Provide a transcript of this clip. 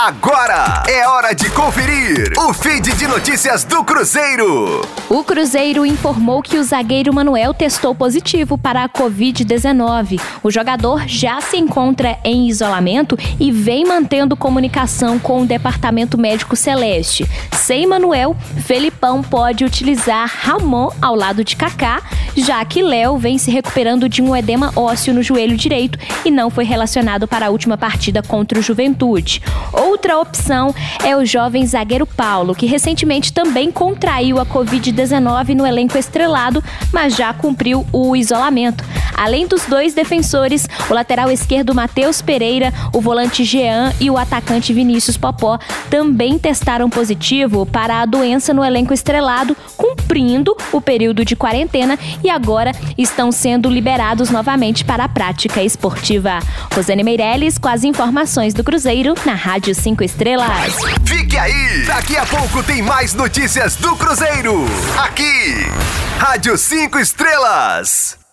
Agora é hora de conferir o feed de notícias do Cruzeiro. O Cruzeiro informou que o zagueiro Manuel testou positivo para a Covid-19. O jogador já se encontra em isolamento e vem mantendo comunicação com o Departamento Médico Celeste. Sem Manuel, Felipão pode utilizar Ramon ao lado de Kaká, já que Léo vem se recuperando de um edema ósseo no joelho direito e não foi relacionado para a última partida contra o Juventude. Outra opção é o jovem zagueiro Paulo, que recentemente também contraiu a Covid-19 no elenco estrelado, mas já cumpriu o isolamento. Além dos dois defensores, o lateral esquerdo Matheus Pereira, o volante Jean e o atacante Vinícius Popó também testaram positivo para a doença no elenco estrelado, cumprindo o período de quarentena e agora estão sendo liberados novamente para a prática esportiva. Rosane Meirelles com as informações do Cruzeiro na Rádio 5 Estrelas. Fique aí! Daqui a pouco tem mais notícias do Cruzeiro. Aqui, Rádio 5 Estrelas.